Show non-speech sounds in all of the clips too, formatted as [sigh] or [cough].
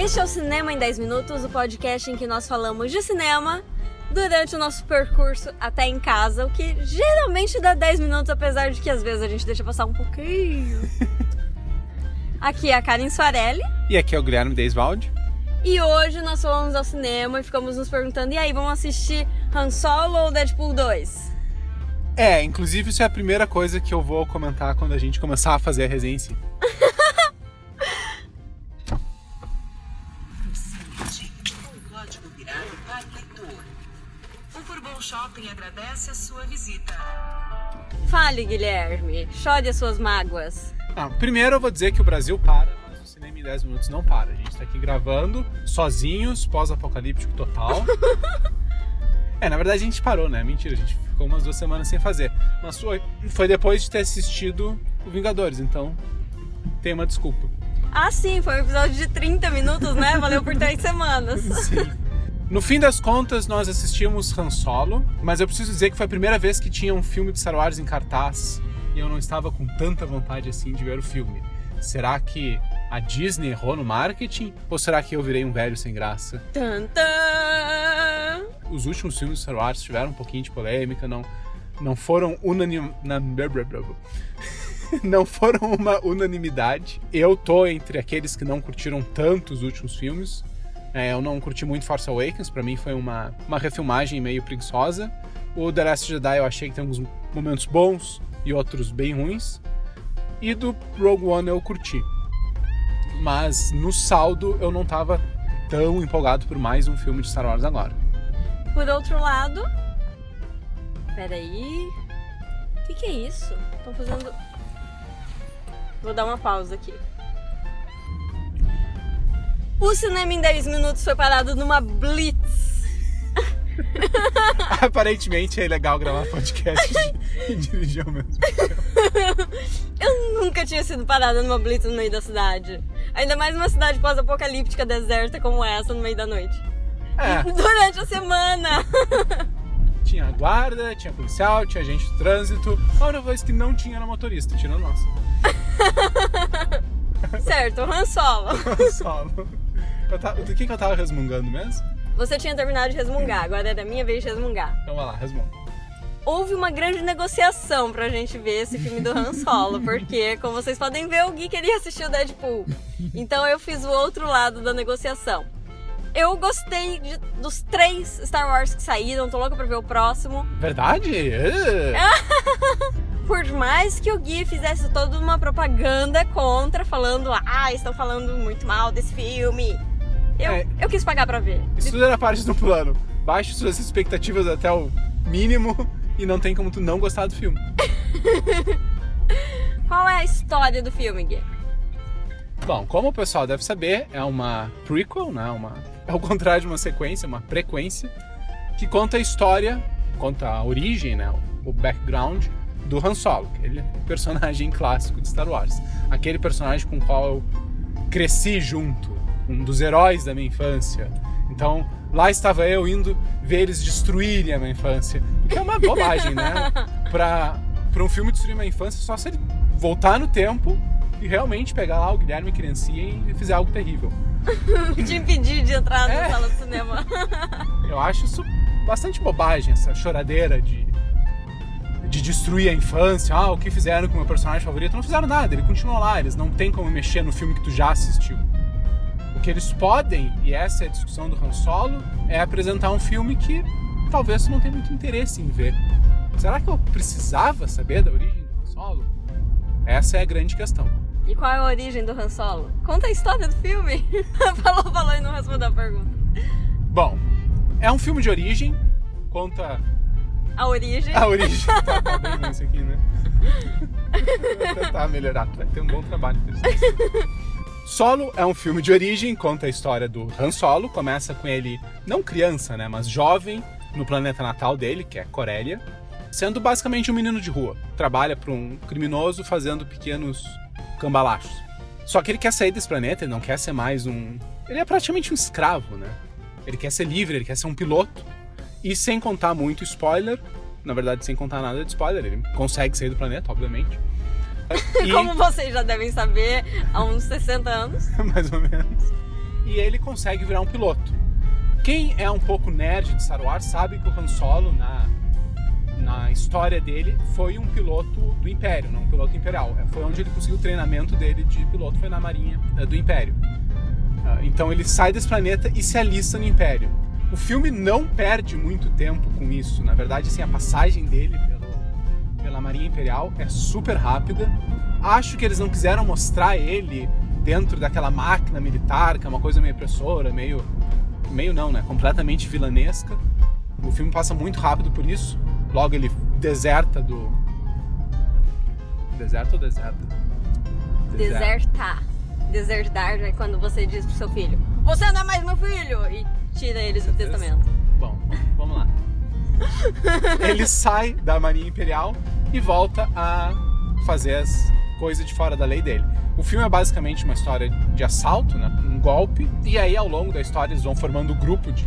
Este é o Cinema em 10 Minutos, o podcast em que nós falamos de cinema durante o nosso percurso até em casa, o que geralmente dá 10 minutos, apesar de que às vezes a gente deixa passar um pouquinho. [laughs] Aqui é a Karen Soarelli. E aqui é o Guilherme Deisvalde. E hoje nós fomos ao cinema e ficamos nos perguntando: e aí, vamos assistir Han Solo ou Deadpool 2? É, inclusive isso é a primeira coisa que eu vou comentar quando a gente começar a fazer a resenha em si. [laughs] Shopping agradece a sua visita. Fale, Guilherme. Chore as suas mágoas. Ah, primeiro eu vou dizer que o Brasil para, mas o cinema em 10 minutos não para. A gente tá aqui gravando, sozinhos, pós-apocalíptico total. [laughs] é, na verdade a gente parou, né? Mentira, a gente ficou umas duas semanas sem fazer. Mas foi, foi depois de ter assistido o Vingadores, então tem uma desculpa. Ah, sim, foi um episódio de 30 minutos, né? Valeu por três semanas. [laughs] Sim. No fim das contas, nós assistimos Han Solo, mas eu preciso dizer que foi a primeira vez que tinha um filme de Star Wars em cartaz e eu não estava com tanta vontade assim de ver o filme. Será que a Disney errou no marketing? Ou será que eu virei um velho sem graça? Tan, tan. Os últimos filmes de Star Wars tiveram um pouquinho de polêmica, não, não foram [laughs] Não foram uma unanimidade. Eu tô entre aqueles que não curtiram tanto os últimos filmes. É, eu não curti muito Force Awakens, pra mim foi uma, uma refilmagem meio preguiçosa. O The Last Jedi eu achei que tem alguns momentos bons e outros bem ruins. E do Rogue One eu curti. Mas no saldo eu não tava tão empolgado por mais um filme de Star Wars agora. Por outro lado. Peraí. O que, que é isso? Estão fazendo. Vou dar uma pausa aqui. O cinema em 10 minutos foi parado numa blitz. [laughs] Aparentemente é legal gravar podcast [laughs] e dirigir ao mesmo Eu nunca tinha sido parada numa blitz no meio da cidade. Ainda mais numa cidade pós-apocalíptica deserta como essa no meio da noite. É, Durante a semana. [laughs] tinha guarda, tinha policial, tinha gente de trânsito. A única coisa que não tinha era motorista, tirando nós. certo, Han Solo. Solo. Eu tava- do que, que eu tava resmungando mesmo? Você tinha terminado de resmungar, agora era minha vez de resmungar. Então vai lá, resmunga. Houve uma grande negociação pra gente ver esse filme do Han Solo, [laughs] porque, como vocês podem ver, o Gui queria assistir o Deadpool. Então eu fiz o outro lado da negociação. Eu gostei de- dos três Star Wars que saíram, tô louca pra ver o próximo. Verdade? [laughs] Por mais que o Gui fizesse toda uma propaganda contra, falando, ah, estão falando muito mal desse filme. Eu, É. eu quis pagar pra ver. Isso tudo era parte do plano. Baixe suas expectativas até o mínimo e não tem como tu não gostar do filme. [laughs] Qual é a história do filme, Gui? Bom, como o pessoal deve saber, é uma prequel, né? Uma, [laughs] é o contrário de uma sequência, uma frequência, que conta a história, conta a origem, né? O background do Han Solo, aquele [laughs] personagem clássico de Star Wars. Aquele personagem com o qual eu cresci junto, um dos heróis da minha infância. Então, lá estava eu indo ver eles destruírem a minha infância. O que é uma [laughs] bobagem, né? Pra, pra um filme destruir uma infância, só se ele voltar no tempo e realmente pegar lá o Guilherme criancinha e fizer algo terrível. [laughs] Te impedir de entrar É. na sala de cinema. [laughs] Eu acho isso bastante bobagem, essa choradeira de, de destruir a infância. Ah, o que fizeram com o meu personagem favorito? Não fizeram nada, ele continua lá, eles não tem como mexer no filme que tu já assistiu. O que eles podem, e essa é a discussão do Han Solo, é apresentar um filme que talvez tu não tenha muito interesse em ver. Será que eu precisava saber da origem do Han Solo? Essa é a grande questão. E qual é a origem do Han Solo? Conta a história do filme. [laughs] falou, falou e não respondeu a pergunta. Bom, é um filme de origem, conta A origem. A origem. [laughs] Tá, tá bem isso aqui, né? [laughs] Vou tentar melhorar, vai ter um bom trabalho. Solo é um filme de origem, conta a história do Han Solo, começa com ele, não criança, né, mas jovem, no planeta natal dele, que é Corélia, sendo basicamente um menino de rua. Trabalha para um criminoso fazendo pequenos cambalachos. Só que ele quer sair desse planeta, ele não quer ser mais um. Ele é praticamente um escravo, né? Ele quer ser livre, ele quer ser um piloto. E sem contar muito spoiler, na verdade, sem contar nada de spoiler, ele consegue sair do planeta, obviamente. [laughs] E, Como vocês já devem saber, há uns 60 anos. [laughs] mais ou menos. e ele consegue virar um piloto. Quem é um pouco nerd de Star Wars sabe que o Han Solo, na, na história dele, foi um piloto do Império, não um piloto imperial. É, foi onde ele conseguiu o treinamento dele de piloto, foi na Marinha é, do Império. Ah, então ele sai desse planeta e se alista no Império. O filme não perde muito tempo com isso. Na verdade, assim, a passagem dele pelo, pela Marinha Imperial é super rápida. Acho que eles não quiseram mostrar ele dentro daquela máquina militar, que é uma coisa meio opressora, meio. meio não, né? Completamente vilanesca. O filme passa muito rápido por isso. Logo ele deserta do. Deserta ou deserta? Desertar. Desertar é quando você diz pro seu filho: Você não é mais meu filho! E tira eles do testamento. Bom, vamos lá. ele sai da Marinha Imperial e volta a fazer as coisas de fora da lei dele. O filme é basicamente uma história de assalto, né? um golpe, e aí ao longo da história eles vão formando um grupo de,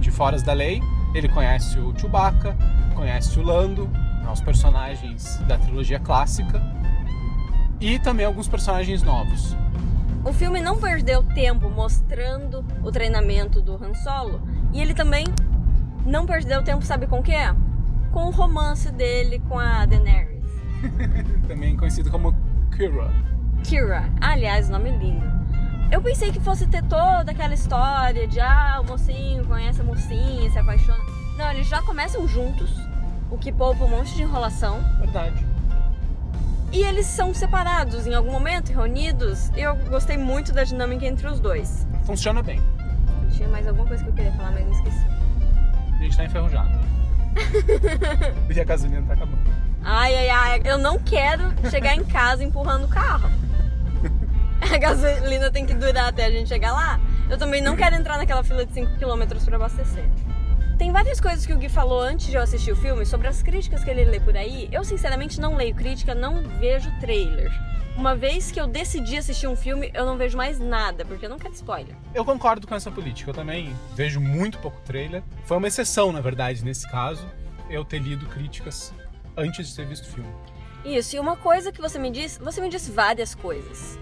de foras da lei. Ele conhece o Chewbacca, conhece o Lando, né, os personagens da trilogia clássica, e também alguns personagens novos. O filme não perdeu tempo mostrando o treinamento do Han Solo. E ele também não perdeu tempo, sabe com o quê? Com o romance dele com a Daenerys. [laughs] Também conhecido como Kira. Kira. Aliás, nome lindo. Eu pensei que fosse ter toda aquela história de ah, o mocinho conhece a mocinha, se apaixona. Não, eles já começam juntos, o que poupa um monte de enrolação. Verdade. E eles são separados em algum momento, reunidos. E eu gostei muito da dinâmica entre os dois. Funciona bem. Tinha mais alguma coisa que eu queria falar, mas não esqueci. A gente tá enferrujado. [laughs] e a gasolina tá acabando. Ai, ai, ai, eu não quero chegar em casa empurrando o carro. [laughs] A gasolina tem que durar até a gente chegar lá. Eu também não quero entrar naquela fila de 5km para abastecer. Tem várias coisas que o Gui falou antes de eu assistir o filme sobre as críticas que ele lê por aí. Eu, sinceramente, não leio crítica, não vejo trailer. Uma vez que eu decidi assistir um filme, eu não vejo mais nada, porque eu não quero spoiler. Eu concordo com essa política. Eu também vejo muito pouco trailer. Foi uma exceção, na verdade, nesse caso, eu ter lido críticas antes de ter visto o filme. Isso, e uma coisa que você me disse, você me disse várias coisas.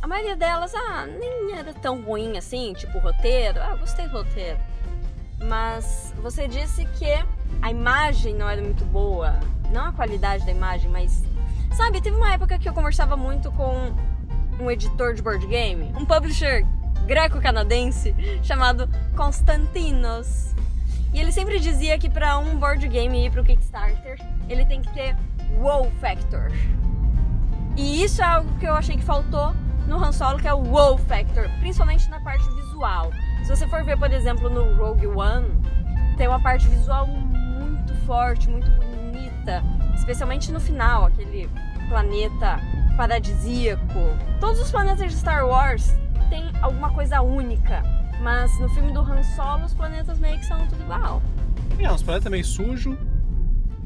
A maioria delas, ah, nem era tão ruim assim, tipo roteiro. Ah, gostei do roteiro. Mas você disse que a imagem não era muito boa. Não a qualidade da imagem, mas. Sabe, teve uma época que eu conversava muito com um editor de board game, um publisher greco-canadense chamado Constantinos. E ele sempre dizia que para um board game ir pro Kickstarter, ele tem que ter wow factor. E isso é algo que eu achei que faltou no Han Solo, que é o wow factor, principalmente na parte visual. Se você for ver, por exemplo, no Rogue One, tem uma parte visual muito forte, muito bonita, especialmente no final, aquele planeta paradisíaco. Todos os planetas de Star Wars têm alguma coisa única, mas no filme do Han Solo os planetas meio que são tudo igual. É, uns planetas meio sujo.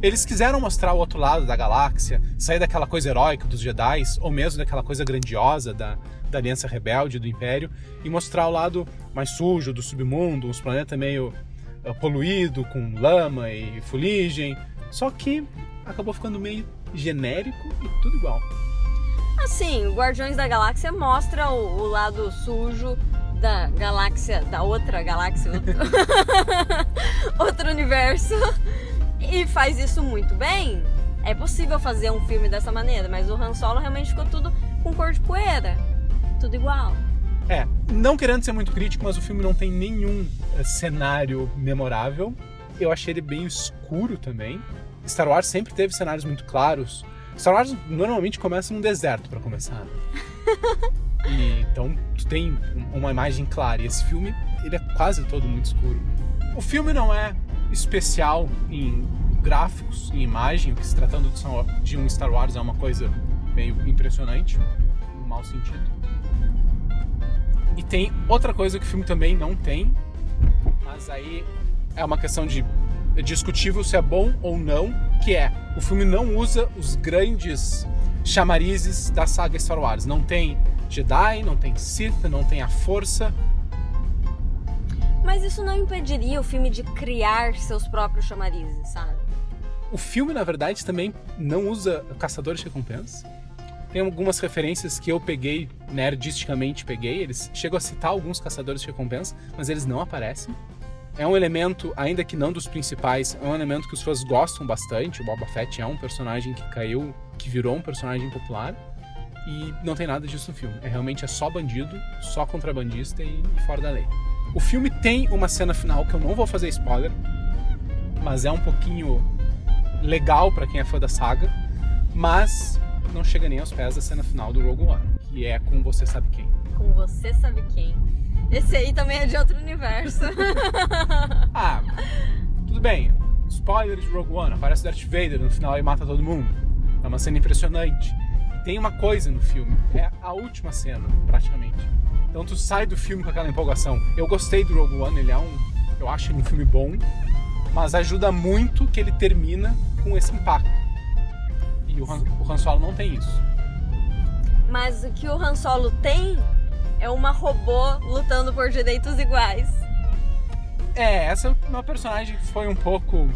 Eles quiseram mostrar o outro lado da galáxia, sair daquela coisa heróica dos Jedi, ou mesmo daquela coisa grandiosa da, da Aliança Rebelde, do Império, e mostrar o lado mais sujo do submundo, uns planetas meio uh, poluído, com lama e fuligem. Só que acabou ficando meio genérico e tudo igual. Assim, o Guardiões da Galáxia mostra o, o lado sujo da galáxia, da outra galáxia, outro, [laughs] outro universo, e faz isso muito bem. É possível fazer um filme dessa maneira, mas o Han Solo realmente ficou tudo com cor de poeira, tudo igual. É, não querendo ser muito crítico, mas o filme não tem nenhum eh, cenário memorável. Eu achei ele bem escuro também. Star Wars sempre teve cenários muito claros. Star Wars normalmente começa num deserto para começar. [laughs] E, então tu tem um- uma imagem clara. E esse filme, ele é quase todo muito escuro. O filme não é especial em gráficos, em imagem, o que se tratando de um Star Wars é uma coisa meio impressionante, no mau sentido. E tem outra coisa que o filme também não tem, mas aí é uma questão de é discutível se é bom ou não, que é o filme não usa os grandes chamarizes da saga Star Wars. Não tem Jedi, não tem Sith, não tem a Força. Mas isso não impediria o filme de criar seus próprios chamarizes, sabe? O filme, na verdade, também não usa caçadores de recompensa. Tem algumas referências que eu peguei, nerdisticamente peguei. Eles chegam a citar alguns caçadores de recompensa, mas eles não aparecem. É um elemento, ainda que não dos principais, é um elemento que os fãs gostam bastante. O Boba Fett é um personagem que caiu, que virou um personagem popular. E não tem nada disso no filme. É realmente é só bandido, só contrabandista e, e fora da lei. O filme tem uma cena final que eu não vou fazer spoiler, mas é um pouquinho legal para quem é fã da saga, mas não chega nem aos pés da cena final do Rogue One, que é com você sabe quem. Com você sabe quem. Esse aí também é de outro universo. [laughs] ah, tudo bem. Spoiler de Rogue One, aparece Darth Vader no final e mata todo mundo. É uma cena impressionante. E tem uma coisa no filme, é a última cena, praticamente. Então tu sai do filme com aquela empolgação. Eu gostei do Rogue One, ele é um, eu acho ele um filme bom, mas ajuda muito que ele termina com esse impacto. E o Han, o Han Solo não tem isso. Mas o que o Han Solo tem é uma robô lutando por direitos iguais. É, essa é uma personagem que foi um pouco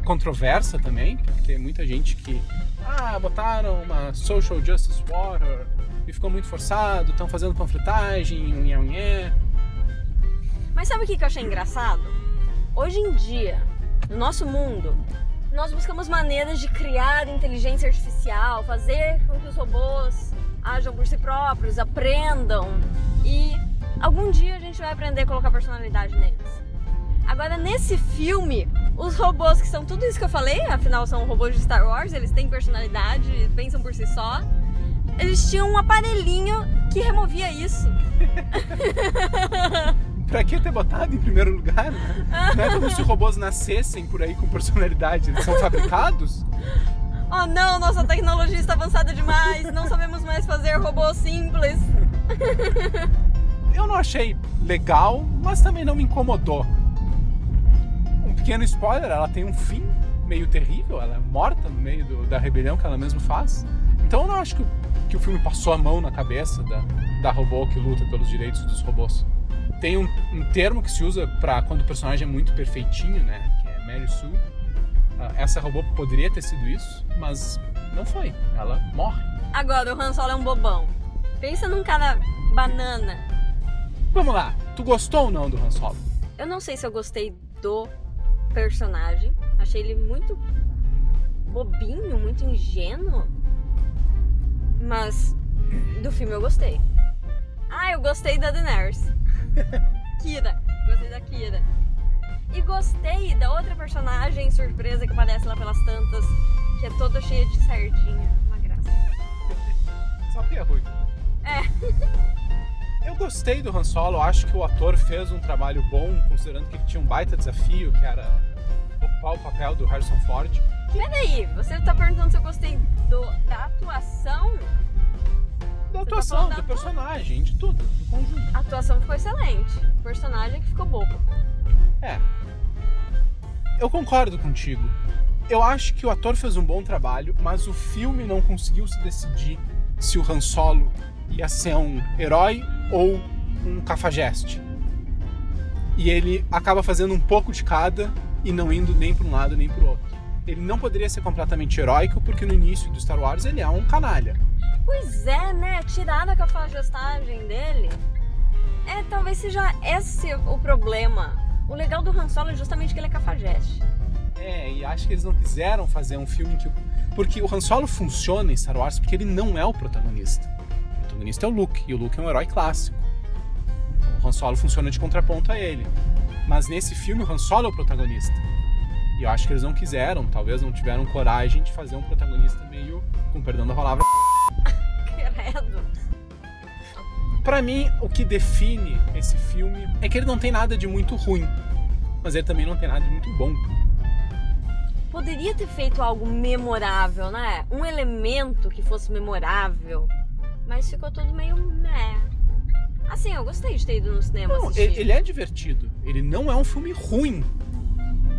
controversa também, porque tem muita gente que ah, botaram uma social justice warrior e ficou muito forçado, estão fazendo panfletagem, unhé, unhé. Mas sabe o que eu achei engraçado? Hoje em dia, no nosso mundo, nós buscamos maneiras de criar inteligência artificial, fazer com que os robôs ajam por si próprios, aprendam e algum dia a gente vai aprender a colocar personalidade neles. Agora, nesse filme, os robôs que são tudo isso que eu falei, afinal são robôs de Star Wars, eles têm personalidade, pensam por si só. Eles tinham um aparelhinho que removia isso. [laughs] pra que ter botado em primeiro lugar? Né? Não é como se robôs nascessem por aí com personalidade, eles são fabricados. Oh não, nossa tecnologia está avançada demais, não sabemos mais fazer robôs simples. [laughs] Eu não achei legal, mas também não me incomodou. Um pequeno spoiler, ela tem um fim meio terrível, ela é morta no meio do, da rebelião que ela mesma faz. Então eu não acho que, que o filme passou a mão na cabeça da, da robô que luta pelos direitos dos robôs. Tem um, um termo que se usa para quando o personagem é muito perfeitinho, né? Que é Mary Sue. Uh, essa robô poderia ter sido isso, mas não foi. Ela morre. Agora, o Han Solo é um bobão. Pensa num cara banana. Vamos lá. Tu gostou ou não do Han Solo? Eu não sei se eu gostei do personagem. Achei ele muito bobinho, muito ingênuo. Mas do filme eu gostei. Ah, eu gostei da Daenerys. [laughs] Kira. Gostei da Kira. E gostei da outra personagem surpresa que aparece lá pelas tantas, que é toda cheia de sardinha. Uma graça. Só que é ruim. É. Eu gostei do Han Solo, acho que o ator fez um trabalho bom, considerando que ele tinha um baita desafio, que era ocupar o papel do Harrison Ford. Peraí, você tá perguntando se eu gostei do, da atuação? Da tá atuação, da do personagem, de tudo, do conjunto. A atuação ficou excelente. O personagem que ficou bobo. É. Eu concordo contigo. Eu acho que o ator fez um bom trabalho, mas o filme não conseguiu se decidir se o Han Solo ia ser um herói ou um cafajeste. E ele acaba fazendo um pouco de cada e não indo nem para um lado nem para o outro. Ele não poderia ser completamente heróico porque no início do Star Wars ele é um canalha. Pois é, né? Tirar a cafajestagem dele. É, talvez seja esse o problema. O legal do Han Solo é justamente que ele é cafajeste. É, e acho que eles não quiseram fazer um filme que. Porque o Han Solo funciona em Star Wars porque ele não é o protagonista. O protagonista é o Luke, e o Luke é um herói clássico. O Han Solo funciona de contraponto a ele. Mas nesse filme o Han Solo é o protagonista. E eu acho que eles não quiseram, talvez não tiveram coragem de fazer um protagonista meio, com perdão da palavra, Pra mim, o que define esse filme é que ele não tem nada de muito ruim, mas ele também não tem nada de muito bom. Poderia ter feito algo memorável, né? Um elemento que fosse memorável. Mas ficou tudo meio. né. Assim, eu gostei de ter ido no cinema Não, assistir. ele, ele é divertido. Ele não é um filme ruim.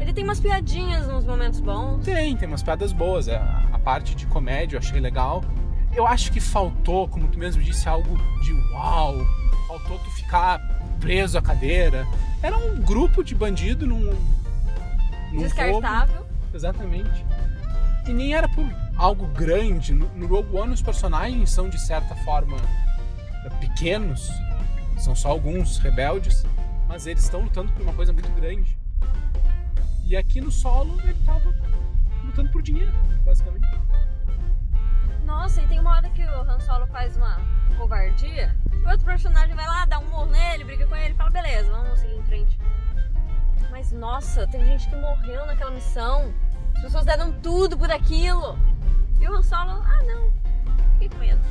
Ele tem umas piadinhas nos momentos bons. Tem, tem umas piadas boas. A, a parte de comédia eu achei legal. Eu acho que faltou, como tu mesmo disse, algo de uau. Faltou tu ficar preso à cadeira. Era um grupo de bandido num. num Descartável. roubo. Exatamente. E nem era por algo grande. No, no Rogue One, os personagens são de certa forma pequenos, são só alguns rebeldes, mas eles estão lutando por uma coisa muito grande. E aqui no solo ele tava lutando por dinheiro, basicamente. Nossa, e tem uma hora que o Han Solo faz uma covardia, o outro personagem vai lá, dá um morro nele, briga com ele, fala, beleza, vamos seguir em frente. Mas nossa, tem gente que morreu naquela missão. As pessoas deram tudo por aquilo. E o Han Solo, ah não, fiquei com medo.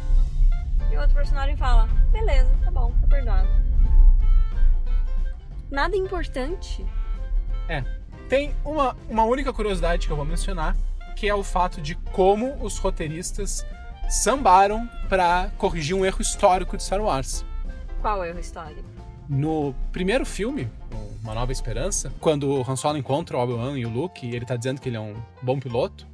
E o outro personagem fala, beleza, tá bom, tá perdoado. Nada importante. É. Tem uma, uma única curiosidade que eu vou mencionar, que é o fato de como os roteiristas sambaram para corrigir um erro histórico de Star Wars. Qual erro histórico? No primeiro filme, Uma Nova Esperança, quando o Han Solo encontra o Obi-Wan e o Luke, e ele tá dizendo que ele é um bom piloto,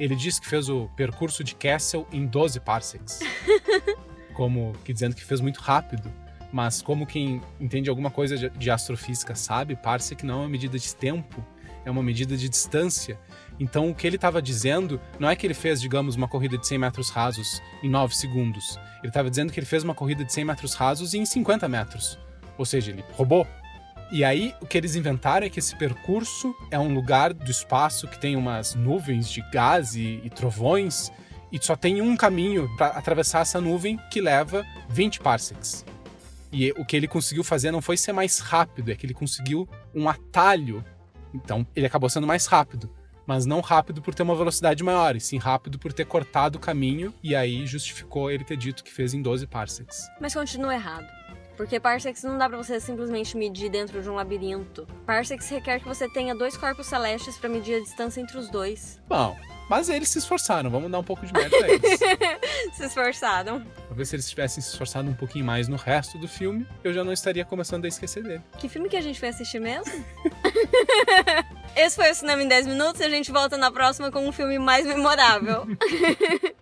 ele diz que fez o percurso de Castle em 12 parsecs. [laughs] como que dizendo que fez muito rápido. Mas como quem entende alguma coisa de astrofísica sabe, parsec não é uma medida de tempo, é uma medida de distância. Então o que ele estava dizendo não é que ele fez, digamos, uma corrida de 100 metros rasos em 9 segundos. Ele estava dizendo que ele fez uma corrida de 100 metros rasos em 50 metros. Ou seja, ele roubou. E aí o que eles inventaram é que esse percurso é um lugar do espaço que tem umas nuvens de gás e, e trovões e só tem um caminho para atravessar essa nuvem que leva 20 parsecs. E o que ele conseguiu fazer não foi ser mais rápido, é que ele conseguiu um atalho. Então, ele acabou sendo mais rápido. Mas não rápido por ter uma velocidade maior, e sim rápido por ter cortado o caminho, e aí justificou ele ter dito que fez em 12 parsecs. Mas continua errado. Porque parsecs não dá para você simplesmente medir dentro de um labirinto. Parsecs requer que você tenha dois corpos celestes para medir a distância entre os dois. Bom, mas eles se esforçaram, vamos dar um pouco de mérito a eles. [laughs] se esforçaram. Talvez se eles tivessem se esforçado um pouquinho mais no resto do filme, eu já não estaria começando a esquecer dele. Que filme que a gente foi assistir mesmo? [laughs] [laughs] Esse foi o Cinema em 10 Minutos e a gente volta na próxima com um filme mais memorável. [laughs]